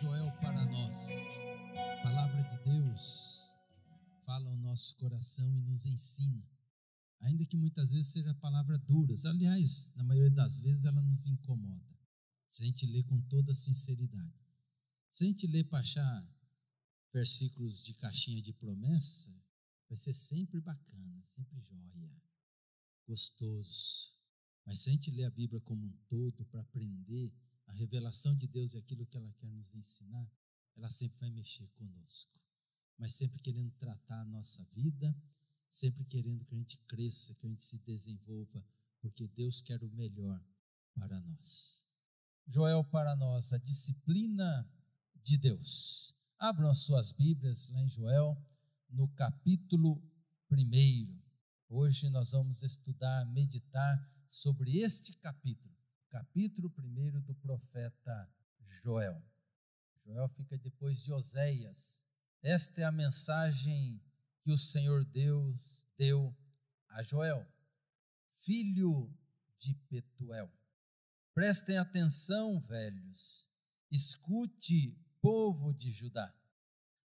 Joel para nós. A palavra de Deus fala ao nosso coração e nos ensina. Ainda que muitas vezes seja palavra dura, aliás, na maioria das vezes ela nos incomoda. Se a gente lê com toda sinceridade. Se a gente lê para achar versículos de caixinha de promessa, vai ser sempre bacana, sempre joia, gostoso. Mas se a gente lê a Bíblia como um todo para aprender revelação de Deus e aquilo que ela quer nos ensinar, ela sempre vai mexer conosco. Mas sempre querendo tratar a nossa vida, sempre querendo que a gente cresça, que a gente se desenvolva, porque Deus quer o melhor para nós. Joel para nós, a disciplina de Deus. Abram as suas Bíblias lá em Joel, no capítulo 1. Hoje nós vamos estudar, meditar sobre este capítulo, capítulo 1 do profeta Joel. Joel fica depois de Oséias. Esta é a mensagem que o Senhor Deus deu a Joel, filho de Petuel. Prestem atenção, velhos, escute, povo de Judá.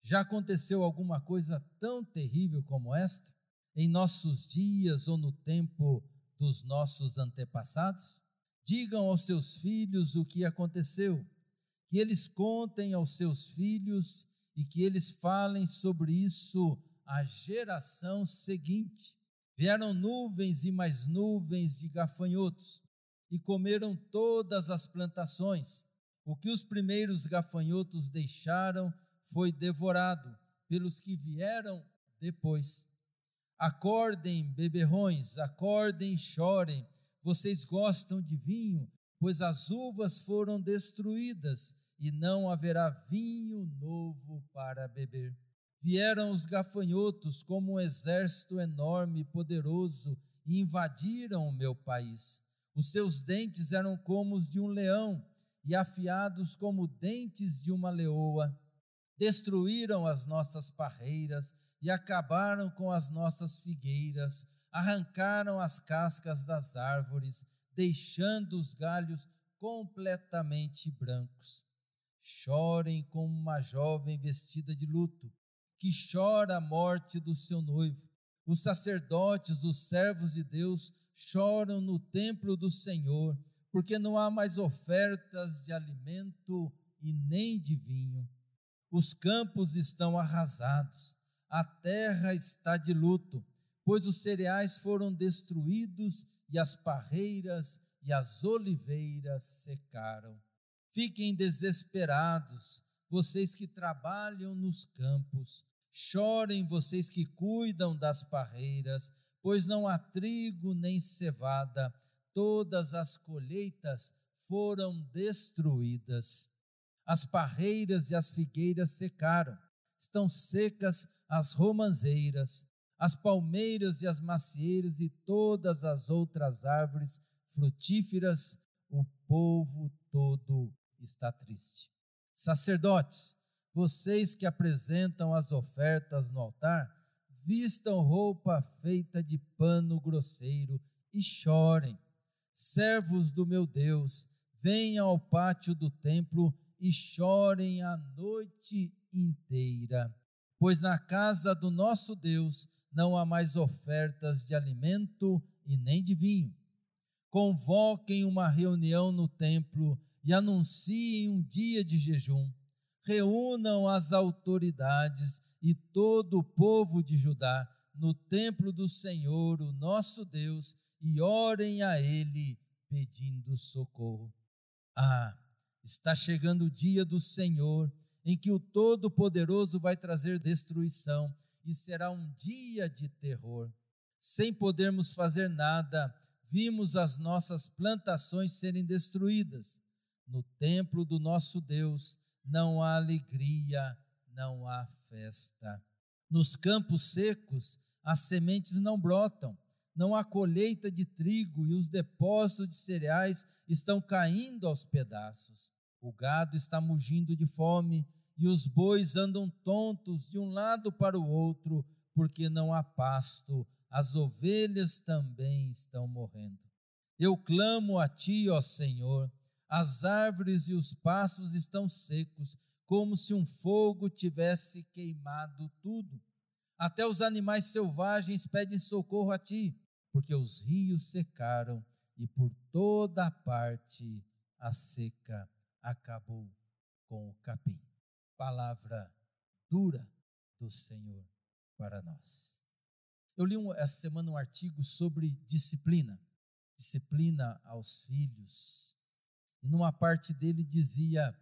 Já aconteceu alguma coisa tão terrível como esta em nossos dias ou no tempo dos nossos antepassados? Digam aos seus filhos o que aconteceu, que eles contem aos seus filhos e que eles falem sobre isso à geração seguinte. Vieram nuvens e mais nuvens de gafanhotos e comeram todas as plantações. O que os primeiros gafanhotos deixaram foi devorado pelos que vieram depois. Acordem, beberrões, acordem e chorem. Vocês gostam de vinho, pois as uvas foram destruídas e não haverá vinho novo para beber. Vieram os gafanhotos como um exército enorme e poderoso e invadiram o meu país. Os seus dentes eram como os de um leão e afiados como dentes de uma leoa. Destruíram as nossas parreiras e acabaram com as nossas figueiras, arrancaram as cascas das árvores, deixando os galhos completamente brancos. Chorem como uma jovem vestida de luto, que chora a morte do seu noivo. Os sacerdotes, os servos de Deus, choram no templo do Senhor, porque não há mais ofertas de alimento e nem de vinho. Os campos estão arrasados, a terra está de luto, pois os cereais foram destruídos e as parreiras e as oliveiras secaram. Fiquem desesperados, vocês que trabalham nos campos, chorem vocês que cuidam das parreiras, pois não há trigo nem cevada, todas as colheitas foram destruídas. As parreiras e as figueiras secaram, estão secas as romanzeiras, as palmeiras e as macieiras e todas as outras árvores frutíferas, o povo todo está triste. Sacerdotes, vocês que apresentam as ofertas no altar, vistam roupa feita de pano grosseiro e chorem. Servos do meu Deus, venham ao pátio do templo e chorem a noite inteira, pois na casa do nosso Deus não há mais ofertas de alimento e nem de vinho. Convoquem uma reunião no templo e anunciem um dia de jejum. Reúnam as autoridades e todo o povo de Judá no templo do Senhor, o nosso Deus, e orem a Ele pedindo socorro. Ah, está chegando o dia do Senhor em que o Todo-Poderoso vai trazer destruição e será um dia de terror. Sem podermos fazer nada, vimos as nossas plantações serem destruídas no templo do nosso Deus não há alegria, não há festa. Nos campos secos, as sementes não brotam, não há colheita de trigo e os depósitos de cereais estão caindo aos pedaços. O gado está mugindo de fome e os bois andam tontos de um lado para o outro, porque não há pasto. As ovelhas também estão morrendo. Eu clamo a ti, ó Senhor, as árvores e os pastos estão secos, como se um fogo tivesse queimado tudo. Até os animais selvagens pedem socorro a ti, porque os rios secaram e por toda parte a seca acabou com o capim. Palavra dura do Senhor para nós. Eu li um, essa semana um artigo sobre disciplina, disciplina aos filhos. E numa parte dele dizia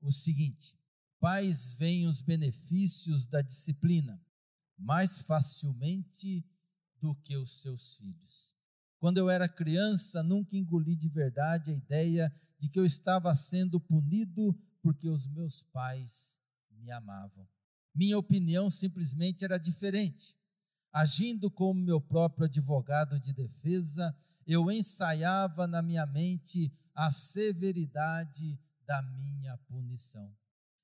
o seguinte: pais veem os benefícios da disciplina mais facilmente do que os seus filhos. Quando eu era criança, nunca engoli de verdade a ideia de que eu estava sendo punido porque os meus pais me amavam. Minha opinião simplesmente era diferente. Agindo como meu próprio advogado de defesa, eu ensaiava na minha mente a severidade da minha punição.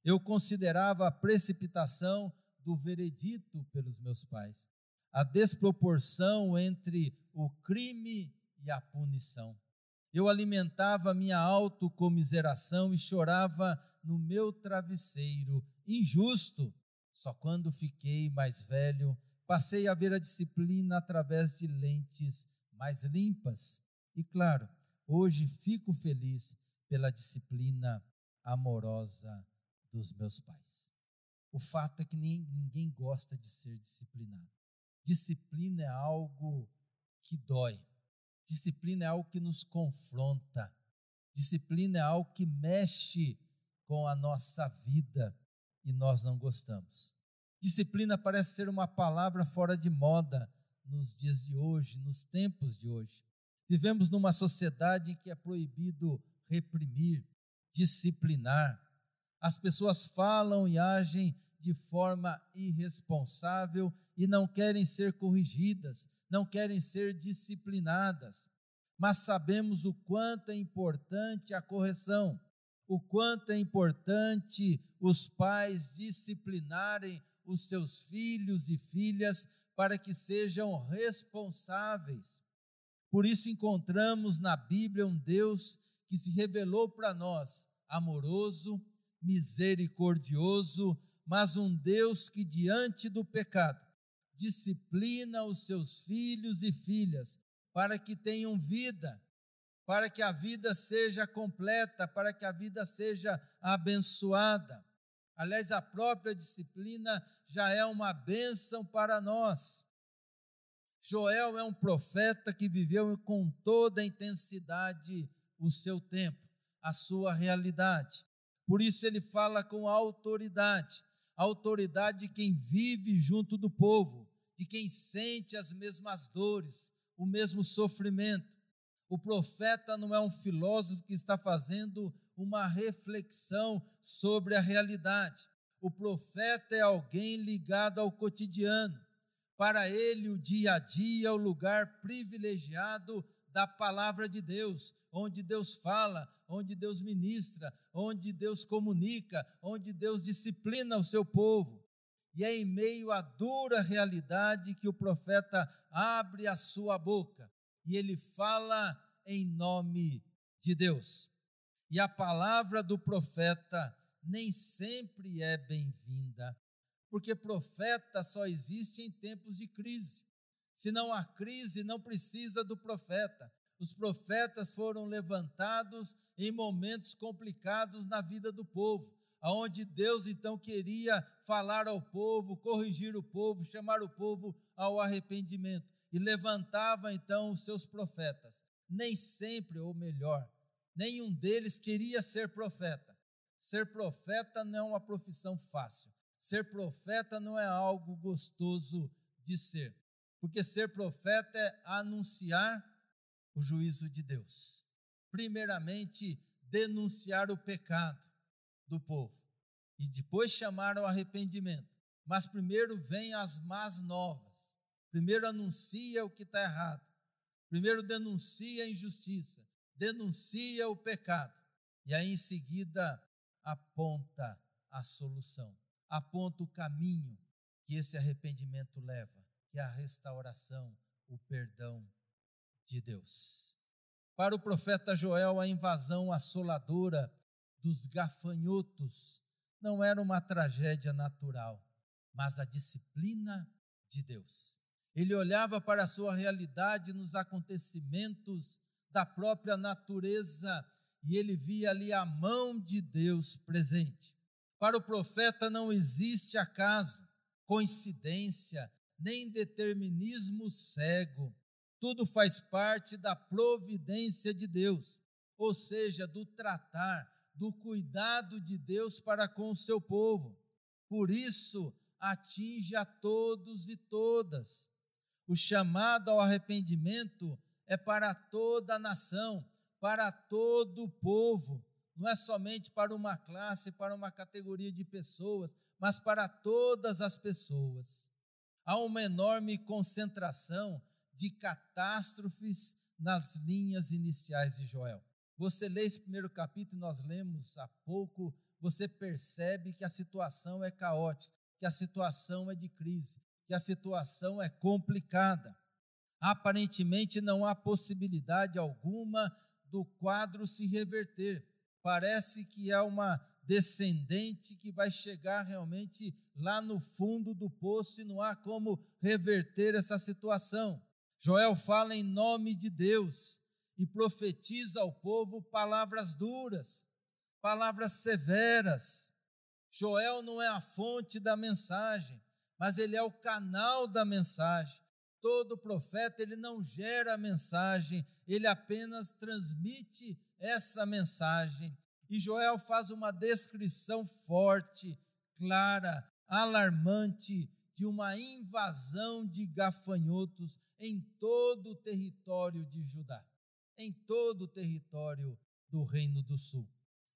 Eu considerava a precipitação do veredito pelos meus pais, a desproporção entre o crime e a punição. Eu alimentava minha autocomiseração e chorava no meu travesseiro, injusto. Só quando fiquei mais velho, passei a ver a disciplina através de lentes mais limpas. E claro, hoje fico feliz pela disciplina amorosa dos meus pais. O fato é que ninguém gosta de ser disciplinado. Disciplina é algo que dói. Disciplina é algo que nos confronta. Disciplina é algo que mexe com a nossa vida e nós não gostamos. Disciplina parece ser uma palavra fora de moda nos dias de hoje, nos tempos de hoje. Vivemos numa sociedade em que é proibido reprimir, disciplinar. As pessoas falam e agem de forma irresponsável e não querem ser corrigidas, não querem ser disciplinadas. Mas sabemos o quanto é importante a correção o quanto é importante os pais disciplinarem os seus filhos e filhas para que sejam responsáveis. Por isso encontramos na Bíblia um Deus que se revelou para nós amoroso, misericordioso, mas um Deus que diante do pecado disciplina os seus filhos e filhas para que tenham vida para que a vida seja completa, para que a vida seja abençoada. Aliás, a própria disciplina já é uma bênção para nós. Joel é um profeta que viveu com toda a intensidade o seu tempo, a sua realidade. Por isso ele fala com autoridade, a autoridade de quem vive junto do povo, de quem sente as mesmas dores, o mesmo sofrimento o profeta não é um filósofo que está fazendo uma reflexão sobre a realidade. O profeta é alguém ligado ao cotidiano. Para ele, o dia a dia é o lugar privilegiado da palavra de Deus, onde Deus fala, onde Deus ministra, onde Deus comunica, onde Deus disciplina o seu povo. E é em meio à dura realidade que o profeta abre a sua boca e ele fala em nome de Deus. E a palavra do profeta nem sempre é bem-vinda, porque profeta só existe em tempos de crise. Se não há crise, não precisa do profeta. Os profetas foram levantados em momentos complicados na vida do povo, aonde Deus então queria falar ao povo, corrigir o povo, chamar o povo ao arrependimento e levantava então os seus profetas. Nem sempre, ou melhor, nenhum deles queria ser profeta. Ser profeta não é uma profissão fácil. Ser profeta não é algo gostoso de ser. Porque ser profeta é anunciar o juízo de Deus. Primeiramente, denunciar o pecado do povo e depois chamar ao arrependimento. Mas primeiro vem as más novas. Primeiro anuncia o que está errado. Primeiro denuncia a injustiça, denuncia o pecado. E aí em seguida aponta a solução, aponta o caminho que esse arrependimento leva, que é a restauração, o perdão de Deus. Para o profeta Joel, a invasão assoladora dos gafanhotos não era uma tragédia natural, mas a disciplina de Deus. Ele olhava para a sua realidade nos acontecimentos da própria natureza e ele via ali a mão de Deus presente. Para o profeta não existe acaso, coincidência, nem determinismo cego. Tudo faz parte da providência de Deus, ou seja, do tratar, do cuidado de Deus para com o seu povo. Por isso, atinge a todos e todas. O chamado ao arrependimento é para toda a nação, para todo o povo, não é somente para uma classe, para uma categoria de pessoas, mas para todas as pessoas. Há uma enorme concentração de catástrofes nas linhas iniciais de Joel. Você lê esse primeiro capítulo, nós lemos há pouco, você percebe que a situação é caótica, que a situação é de crise, que a situação é complicada. Aparentemente não há possibilidade alguma do quadro se reverter. Parece que é uma descendente que vai chegar realmente lá no fundo do poço e não há como reverter essa situação. Joel fala em nome de Deus e profetiza ao povo palavras duras, palavras severas. Joel não é a fonte da mensagem, mas ele é o canal da mensagem. Todo profeta, ele não gera a mensagem, ele apenas transmite essa mensagem. E Joel faz uma descrição forte, clara, alarmante de uma invasão de gafanhotos em todo o território de Judá, em todo o território do Reino do Sul.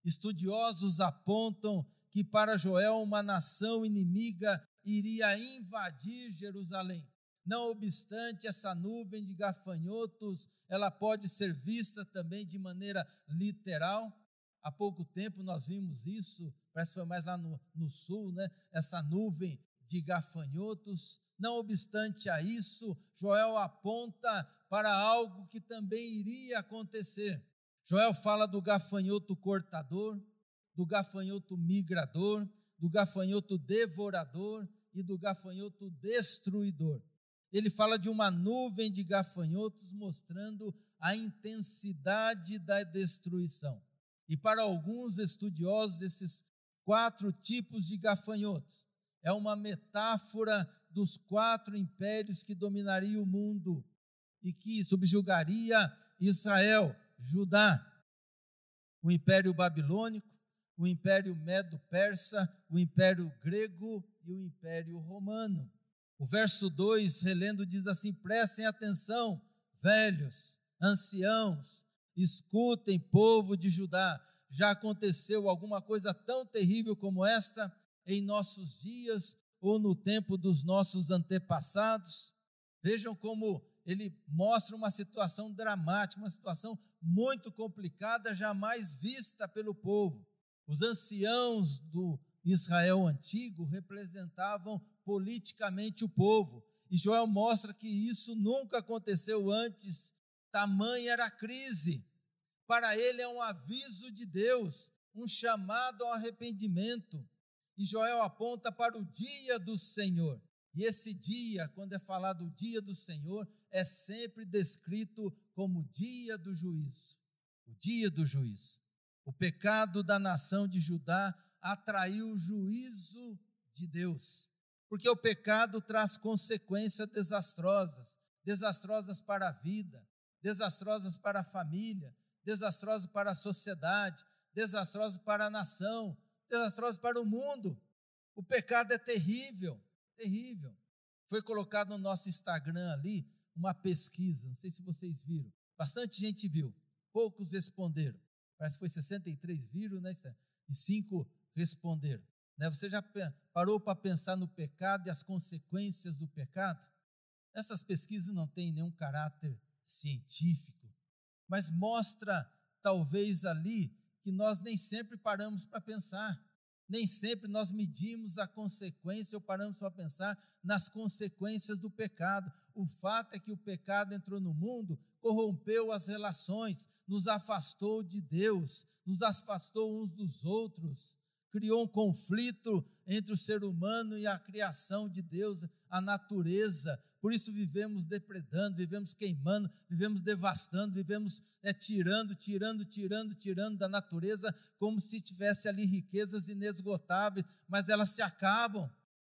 Estudiosos apontam que para Joel uma nação inimiga iria invadir Jerusalém. Não obstante essa nuvem de gafanhotos, ela pode ser vista também de maneira literal. Há pouco tempo nós vimos isso, parece que foi mais lá no, no sul, né? Essa nuvem de gafanhotos. Não obstante a isso, Joel aponta para algo que também iria acontecer. Joel fala do gafanhoto cortador, do gafanhoto migrador, do gafanhoto devorador e do gafanhoto destruidor. Ele fala de uma nuvem de gafanhotos mostrando a intensidade da destruição. E para alguns estudiosos, esses quatro tipos de gafanhotos é uma metáfora dos quatro impérios que dominariam o mundo e que subjugaria Israel, Judá, o Império Babilônico, o Império Medo-Persa, o Império Grego e o Império Romano. O verso 2, relendo, diz assim: prestem atenção, velhos, anciãos, escutem, povo de Judá. Já aconteceu alguma coisa tão terrível como esta em nossos dias ou no tempo dos nossos antepassados? Vejam como ele mostra uma situação dramática, uma situação muito complicada, jamais vista pelo povo. Os anciãos do Israel antigo representavam politicamente o povo. E Joel mostra que isso nunca aconteceu antes, tamanha era a crise. Para ele é um aviso de Deus, um chamado ao arrependimento. E Joel aponta para o dia do Senhor. E esse dia, quando é falado o dia do Senhor, é sempre descrito como o dia do juízo. O dia do juízo. O pecado da nação de Judá atraiu o juízo de Deus, porque o pecado traz consequências desastrosas desastrosas para a vida, desastrosas para a família, desastrosas para a sociedade, desastrosas para a nação, desastrosas para o mundo. O pecado é terrível, terrível. Foi colocado no nosso Instagram ali uma pesquisa, não sei se vocês viram. Bastante gente viu, poucos responderam. Parece que foi 63 viram, né, E cinco responderam. Né? Você já parou para pensar no pecado e as consequências do pecado? Essas pesquisas não têm nenhum caráter científico, mas mostra talvez ali que nós nem sempre paramos para pensar, nem sempre nós medimos a consequência ou paramos para pensar nas consequências do pecado. O fato é que o pecado entrou no mundo, corrompeu as relações, nos afastou de Deus, nos afastou uns dos outros criou um conflito entre o ser humano e a criação de Deus, a natureza. Por isso vivemos depredando, vivemos queimando, vivemos devastando, vivemos é, tirando, tirando, tirando, tirando da natureza, como se tivesse ali riquezas inesgotáveis, mas elas se acabam.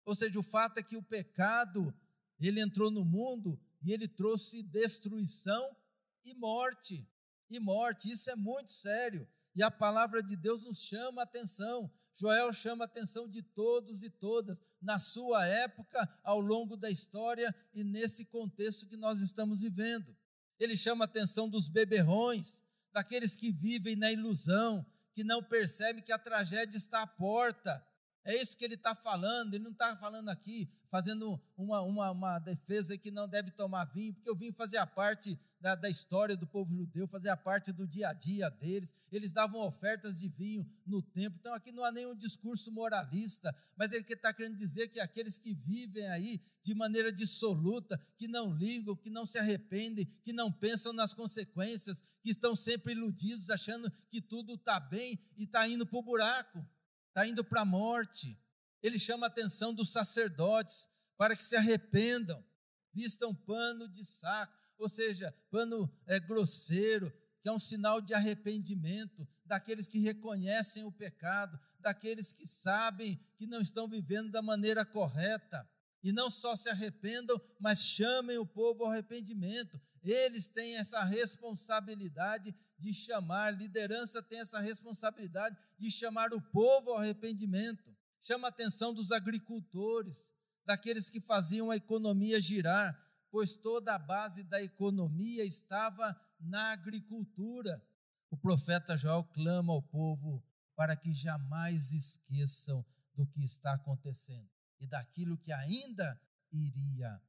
Ou seja, o fato é que o pecado, ele entrou no mundo e ele trouxe destruição e morte. E morte, isso é muito sério. E a palavra de Deus nos chama a atenção. Joel chama a atenção de todos e todas, na sua época, ao longo da história e nesse contexto que nós estamos vivendo. Ele chama a atenção dos beberrões, daqueles que vivem na ilusão, que não percebem que a tragédia está à porta, é isso que ele está falando, ele não está falando aqui, fazendo uma, uma, uma, defesa que não deve tomar vinho, porque o vinho fazia parte da, da história do povo judeu, fazia parte do dia a dia deles, eles davam ofertas de vinho no templo, então aqui não há nenhum discurso moralista, mas ele está querendo dizer que aqueles que vivem aí de maneira dissoluta, que não ligam, que não se arrependem, que não pensam nas consequências, que estão sempre iludidos, achando que tudo está bem e está indo para o buraco está indo para a morte. Ele chama a atenção dos sacerdotes para que se arrependam, vistam pano de saco, ou seja, pano é, grosseiro, que é um sinal de arrependimento daqueles que reconhecem o pecado, daqueles que sabem que não estão vivendo da maneira correta. E não só se arrependam, mas chamem o povo ao arrependimento. Eles têm essa responsabilidade de chamar, liderança tem essa responsabilidade de chamar o povo ao arrependimento. Chama a atenção dos agricultores, daqueles que faziam a economia girar, pois toda a base da economia estava na agricultura. O profeta Joel clama ao povo para que jamais esqueçam do que está acontecendo e daquilo que ainda iria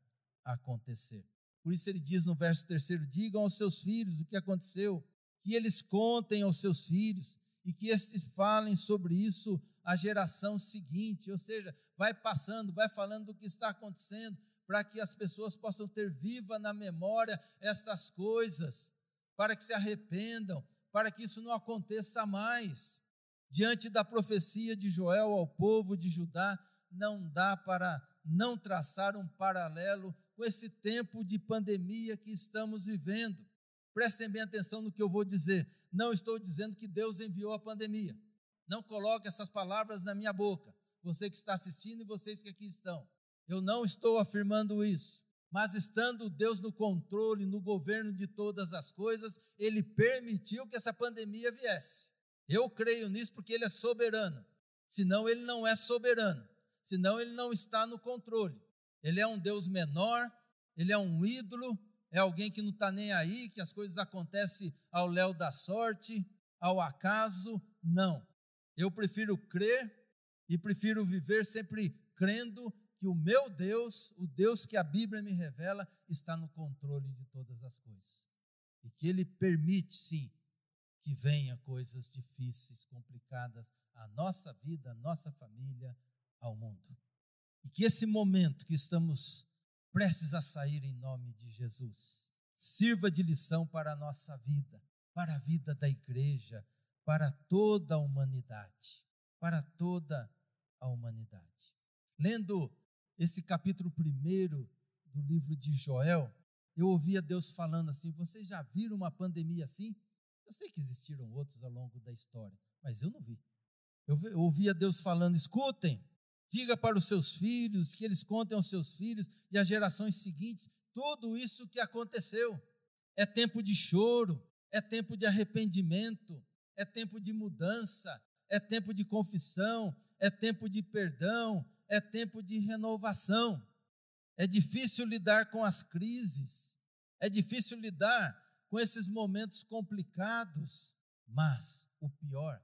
acontecer. Por isso ele diz no verso terceiro: digam aos seus filhos o que aconteceu, que eles contem aos seus filhos e que estes falem sobre isso à geração seguinte, ou seja, vai passando, vai falando do que está acontecendo, para que as pessoas possam ter viva na memória estas coisas, para que se arrependam, para que isso não aconteça mais. Diante da profecia de Joel ao povo de Judá, não dá para não traçar um paralelo com esse tempo de pandemia que estamos vivendo. Prestem bem atenção no que eu vou dizer. Não estou dizendo que Deus enviou a pandemia. Não coloque essas palavras na minha boca. Você que está assistindo e vocês que aqui estão. Eu não estou afirmando isso. Mas estando Deus no controle, no governo de todas as coisas, Ele permitiu que essa pandemia viesse. Eu creio nisso porque Ele é soberano. Senão, Ele não é soberano senão ele não está no controle. Ele é um Deus menor, ele é um ídolo, é alguém que não está nem aí, que as coisas acontecem ao léu da sorte, ao acaso. Não. Eu prefiro crer e prefiro viver sempre crendo que o meu Deus, o Deus que a Bíblia me revela, está no controle de todas as coisas. E que Ele permite, sim, que venha coisas difíceis, complicadas à nossa vida, à nossa família, ao mundo. E que esse momento que estamos prestes a sair em nome de Jesus sirva de lição para a nossa vida, para a vida da igreja, para toda a humanidade, para toda a humanidade. Lendo esse capítulo primeiro do livro de Joel, eu ouvia Deus falando assim: vocês já viram uma pandemia assim? Eu sei que existiram outros ao longo da história, mas eu não vi. Eu ouvia Deus falando: escutem, Diga para os seus filhos, que eles contem aos seus filhos e às gerações seguintes tudo isso que aconteceu. É tempo de choro, é tempo de arrependimento, é tempo de mudança, é tempo de confissão, é tempo de perdão, é tempo de renovação. É difícil lidar com as crises, é difícil lidar com esses momentos complicados, mas o pior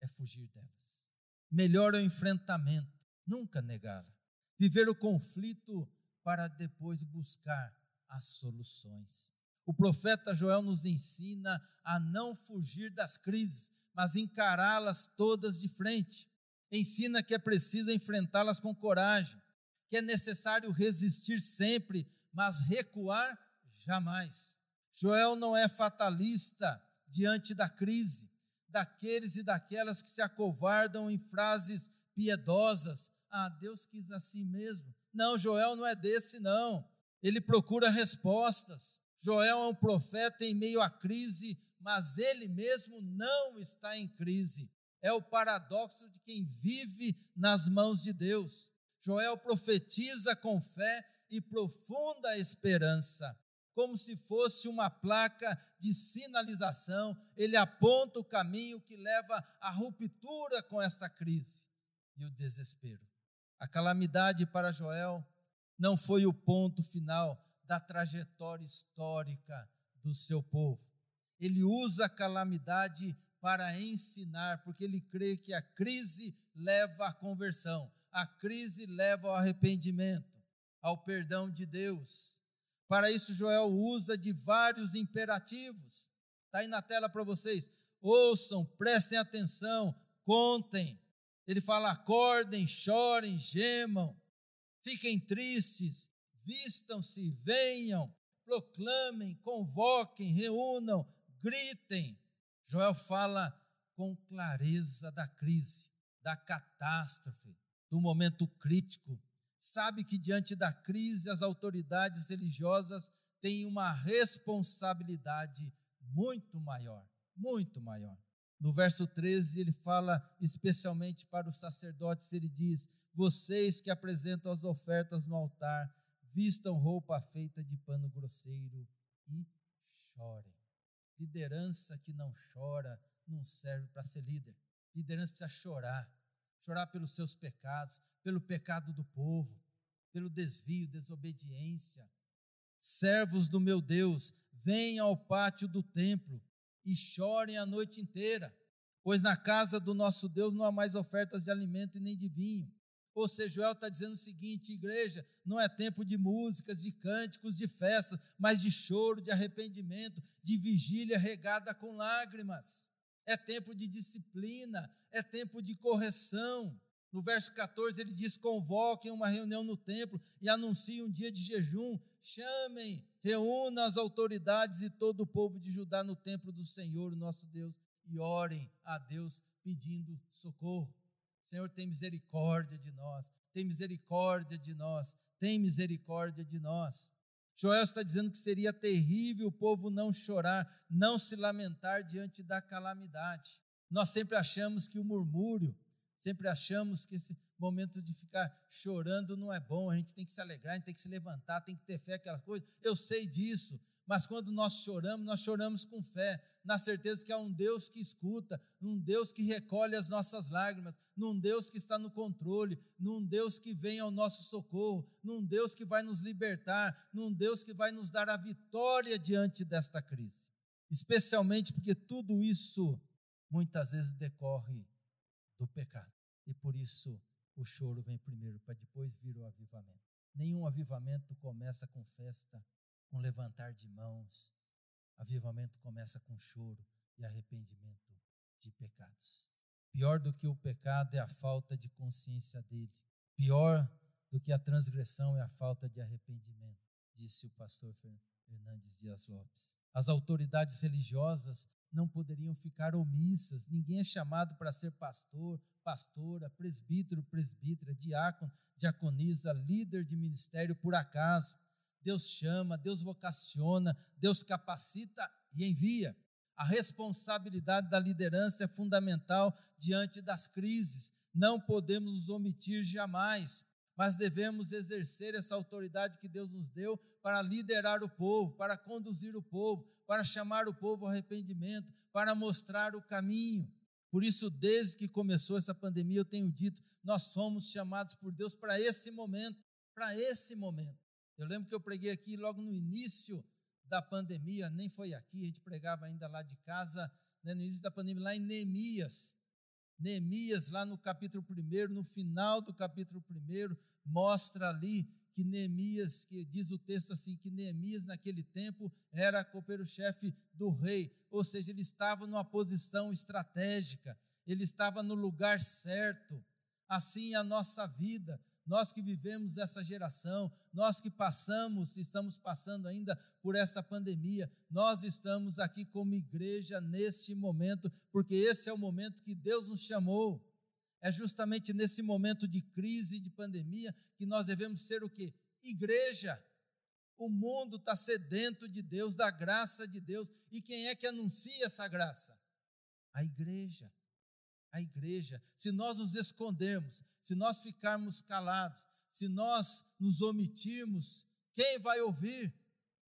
é fugir delas. Melhor é o enfrentamento nunca negá-la. Viver o conflito para depois buscar as soluções. O profeta Joel nos ensina a não fugir das crises, mas encará-las todas de frente. Ensina que é preciso enfrentá-las com coragem, que é necessário resistir sempre, mas recuar jamais. Joel não é fatalista diante da crise, daqueles e daquelas que se acovardam em frases piedosas. Ah, Deus quis assim mesmo. Não, Joel não é desse, não. Ele procura respostas. Joel é um profeta em meio à crise, mas ele mesmo não está em crise. É o paradoxo de quem vive nas mãos de Deus. Joel profetiza com fé e profunda esperança como se fosse uma placa de sinalização, ele aponta o caminho que leva à ruptura com esta crise e o desespero. A calamidade para Joel não foi o ponto final da trajetória histórica do seu povo. Ele usa a calamidade para ensinar, porque ele crê que a crise leva à conversão, a crise leva ao arrependimento, ao perdão de Deus. Para isso, Joel usa de vários imperativos. Está aí na tela para vocês. Ouçam, prestem atenção, contem. Ele fala: acordem, chorem, gemam, fiquem tristes, vistam-se, venham, proclamem, convoquem, reúnam, gritem. Joel fala com clareza da crise, da catástrofe, do momento crítico sabe que diante da crise as autoridades religiosas têm uma responsabilidade muito maior, muito maior. No verso 13, ele fala especialmente para os sacerdotes, ele diz: Vocês que apresentam as ofertas no altar, vistam roupa feita de pano grosseiro e chorem. Liderança que não chora não serve para ser líder. Liderança precisa chorar chorar pelos seus pecados, pelo pecado do povo, pelo desvio, desobediência. Servos do meu Deus, venham ao pátio do templo e chorem a noite inteira, pois na casa do nosso Deus não há mais ofertas de alimento e nem de vinho. Ou seja, Joel está dizendo o seguinte: igreja, não é tempo de músicas, de cânticos, de festas, mas de choro, de arrependimento, de vigília regada com lágrimas é tempo de disciplina, é tempo de correção. No verso 14 ele diz: convoquem uma reunião no templo e anunciem um dia de jejum, chamem, reúnam as autoridades e todo o povo de Judá no templo do Senhor, nosso Deus, e orem a Deus pedindo socorro. Senhor, tem misericórdia de nós, tem misericórdia de nós, tem misericórdia de nós. Joel está dizendo que seria terrível o povo não chorar, não se lamentar diante da calamidade. Nós sempre achamos que o murmúrio, sempre achamos que esse momento de ficar chorando não é bom, a gente tem que se alegrar, a gente tem que se levantar, tem que ter fé, aquela coisa. Eu sei disso, mas quando nós choramos, nós choramos com fé, na certeza que há um Deus que escuta, um Deus que recolhe as nossas lágrimas, num Deus que está no controle, num Deus que vem ao nosso socorro, num Deus que vai nos libertar, num Deus que vai nos dar a vitória diante desta crise. Especialmente porque tudo isso muitas vezes decorre do pecado. E por isso o choro vem primeiro, para depois vir o avivamento. Nenhum avivamento começa com festa, com levantar de mãos. Avivamento começa com choro e arrependimento de pecados. Pior do que o pecado é a falta de consciência dele. Pior do que a transgressão é a falta de arrependimento, disse o pastor Fernandes Dias Lopes. As autoridades religiosas não poderiam ficar omissas. Ninguém é chamado para ser pastor, pastora, presbítero, presbítera, diácono, diaconisa, líder de ministério por acaso. Deus chama, Deus vocaciona, Deus capacita e envia. A responsabilidade da liderança é fundamental diante das crises. Não podemos nos omitir jamais, mas devemos exercer essa autoridade que Deus nos deu para liderar o povo, para conduzir o povo, para chamar o povo ao arrependimento, para mostrar o caminho. Por isso, desde que começou essa pandemia, eu tenho dito, nós fomos chamados por Deus para esse momento, para esse momento. Eu lembro que eu preguei aqui logo no início da pandemia, nem foi aqui, a gente pregava ainda lá de casa, né, no início da pandemia, lá em Neemias. Neemias, lá no capítulo 1, no final do capítulo 1, mostra ali que Neemias, que diz o texto assim, que Neemias naquele tempo era copeiro-chefe do rei, ou seja, ele estava numa posição estratégica, ele estava no lugar certo. Assim é a nossa vida, nós que vivemos essa geração, nós que passamos, estamos passando ainda por essa pandemia, nós estamos aqui como igreja nesse momento, porque esse é o momento que Deus nos chamou. É justamente nesse momento de crise, de pandemia, que nós devemos ser o que? Igreja. O mundo está sedento de Deus, da graça de Deus. E quem é que anuncia essa graça? A igreja a igreja, se nós nos escondermos, se nós ficarmos calados, se nós nos omitirmos, quem vai ouvir?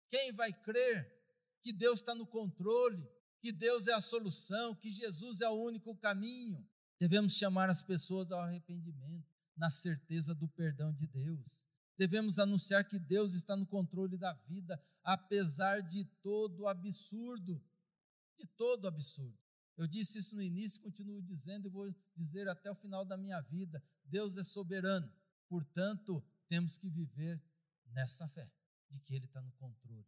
Quem vai crer que Deus está no controle, que Deus é a solução, que Jesus é o único caminho? Devemos chamar as pessoas ao arrependimento, na certeza do perdão de Deus. Devemos anunciar que Deus está no controle da vida, apesar de todo absurdo, de todo absurdo. Eu disse isso no início, continuo dizendo e vou dizer até o final da minha vida: Deus é soberano, portanto, temos que viver nessa fé, de que Ele está no controle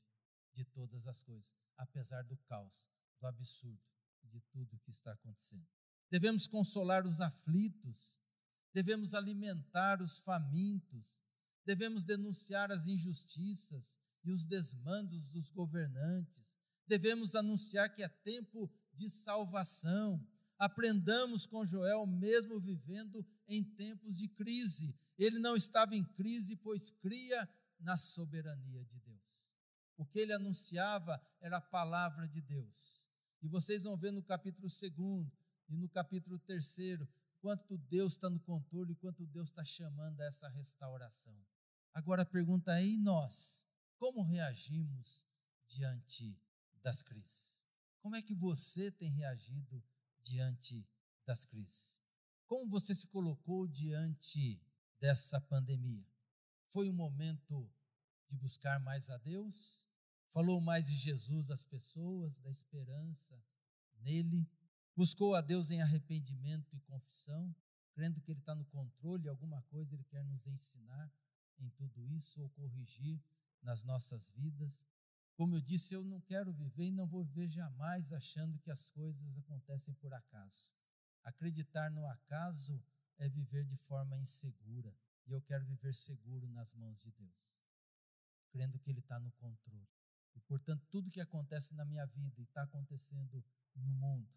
de todas as coisas, apesar do caos, do absurdo e de tudo o que está acontecendo. Devemos consolar os aflitos, devemos alimentar os famintos, devemos denunciar as injustiças e os desmandos dos governantes, devemos anunciar que é tempo de salvação. Aprendamos com Joel, mesmo vivendo em tempos de crise. Ele não estava em crise, pois cria na soberania de Deus. O que ele anunciava era a palavra de Deus. E vocês vão ver no capítulo 2 e no capítulo 3 quanto Deus está no controle, quanto Deus está chamando a essa restauração. Agora a pergunta é: e nós? Como reagimos diante das crises? Como é que você tem reagido diante das crises? Como você se colocou diante dessa pandemia? Foi um momento de buscar mais a Deus? Falou mais de Jesus às pessoas, da esperança nele? Buscou a Deus em arrependimento e confissão, crendo que Ele está no controle, alguma coisa Ele quer nos ensinar em tudo isso ou corrigir nas nossas vidas? Como eu disse, eu não quero viver e não vou viver jamais achando que as coisas acontecem por acaso. Acreditar no acaso é viver de forma insegura. E eu quero viver seguro nas mãos de Deus, crendo que Ele está no controle. E, portanto, tudo que acontece na minha vida e está acontecendo no mundo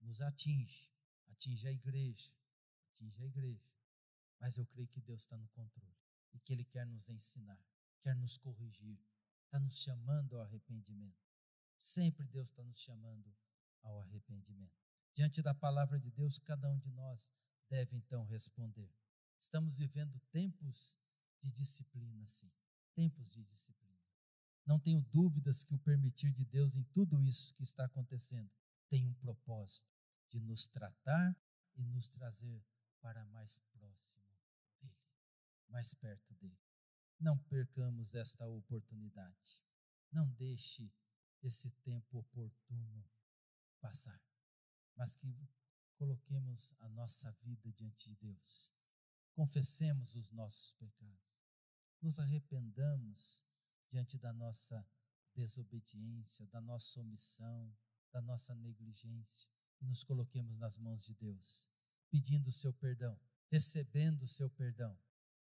nos atinge, atinge a igreja, atinge a igreja. Mas eu creio que Deus está no controle e que Ele quer nos ensinar, quer nos corrigir, está nos chamando ao arrependimento. Sempre Deus está nos chamando ao arrependimento. Diante da palavra de Deus, cada um de nós deve então responder. Estamos vivendo tempos de disciplina, sim. Tempos de disciplina. Não tenho dúvidas que o permitir de Deus em tudo isso que está acontecendo tem um propósito de nos tratar e nos trazer para mais próximo dele, mais perto dele. Não percamos esta oportunidade. Não deixe esse tempo oportuno passar, mas que coloquemos a nossa vida diante de Deus. Confessemos os nossos pecados. Nos arrependamos diante da nossa desobediência, da nossa omissão, da nossa negligência e nos coloquemos nas mãos de Deus, pedindo o seu perdão, recebendo o seu perdão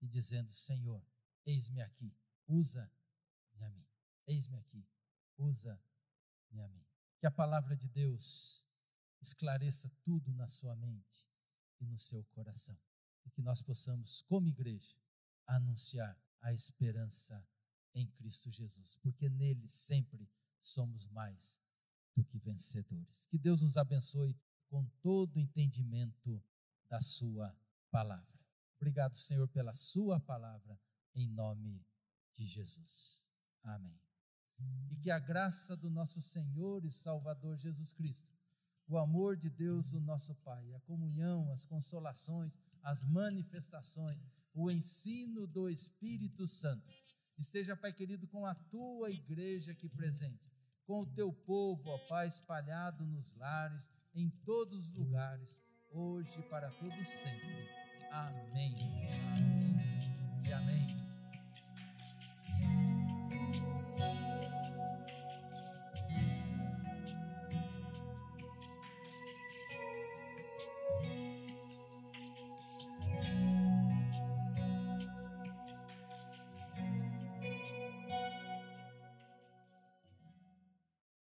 e dizendo: Senhor, Eis-me aqui, usa-me a mim. Eis-me aqui, usa-me a mim. Que a palavra de Deus esclareça tudo na sua mente e no seu coração. E que nós possamos, como igreja, anunciar a esperança em Cristo Jesus, porque nele sempre somos mais do que vencedores. Que Deus nos abençoe com todo o entendimento da Sua palavra. Obrigado, Senhor, pela Sua palavra em nome de Jesus. Amém. E que a graça do nosso Senhor e Salvador Jesus Cristo, o amor de Deus, o nosso Pai, a comunhão, as consolações, as manifestações, o ensino do Espírito Santo, esteja, Pai querido, com a tua igreja aqui presente, com o teu povo, ó Pai, espalhado nos lares, em todos os lugares, hoje e para todos sempre. Amém. Amém. E amém.